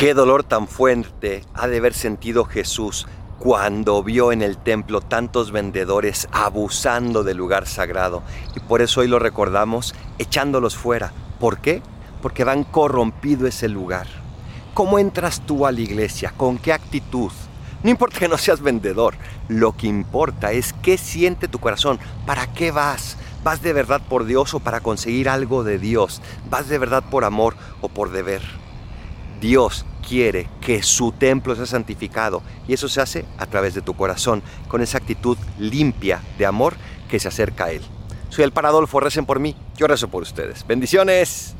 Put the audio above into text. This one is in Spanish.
Qué dolor tan fuerte ha de haber sentido Jesús cuando vio en el templo tantos vendedores abusando del lugar sagrado. Y por eso hoy lo recordamos echándolos fuera. ¿Por qué? Porque van corrompido ese lugar. ¿Cómo entras tú a la iglesia? ¿Con qué actitud? No importa que no seas vendedor, lo que importa es qué siente tu corazón, para qué vas. ¿Vas de verdad por Dios o para conseguir algo de Dios? ¿Vas de verdad por amor o por deber? Dios quiere que su templo sea santificado y eso se hace a través de tu corazón, con esa actitud limpia de amor que se acerca a Él. Soy el Paradolfo, recen por mí, yo rezo por ustedes. Bendiciones.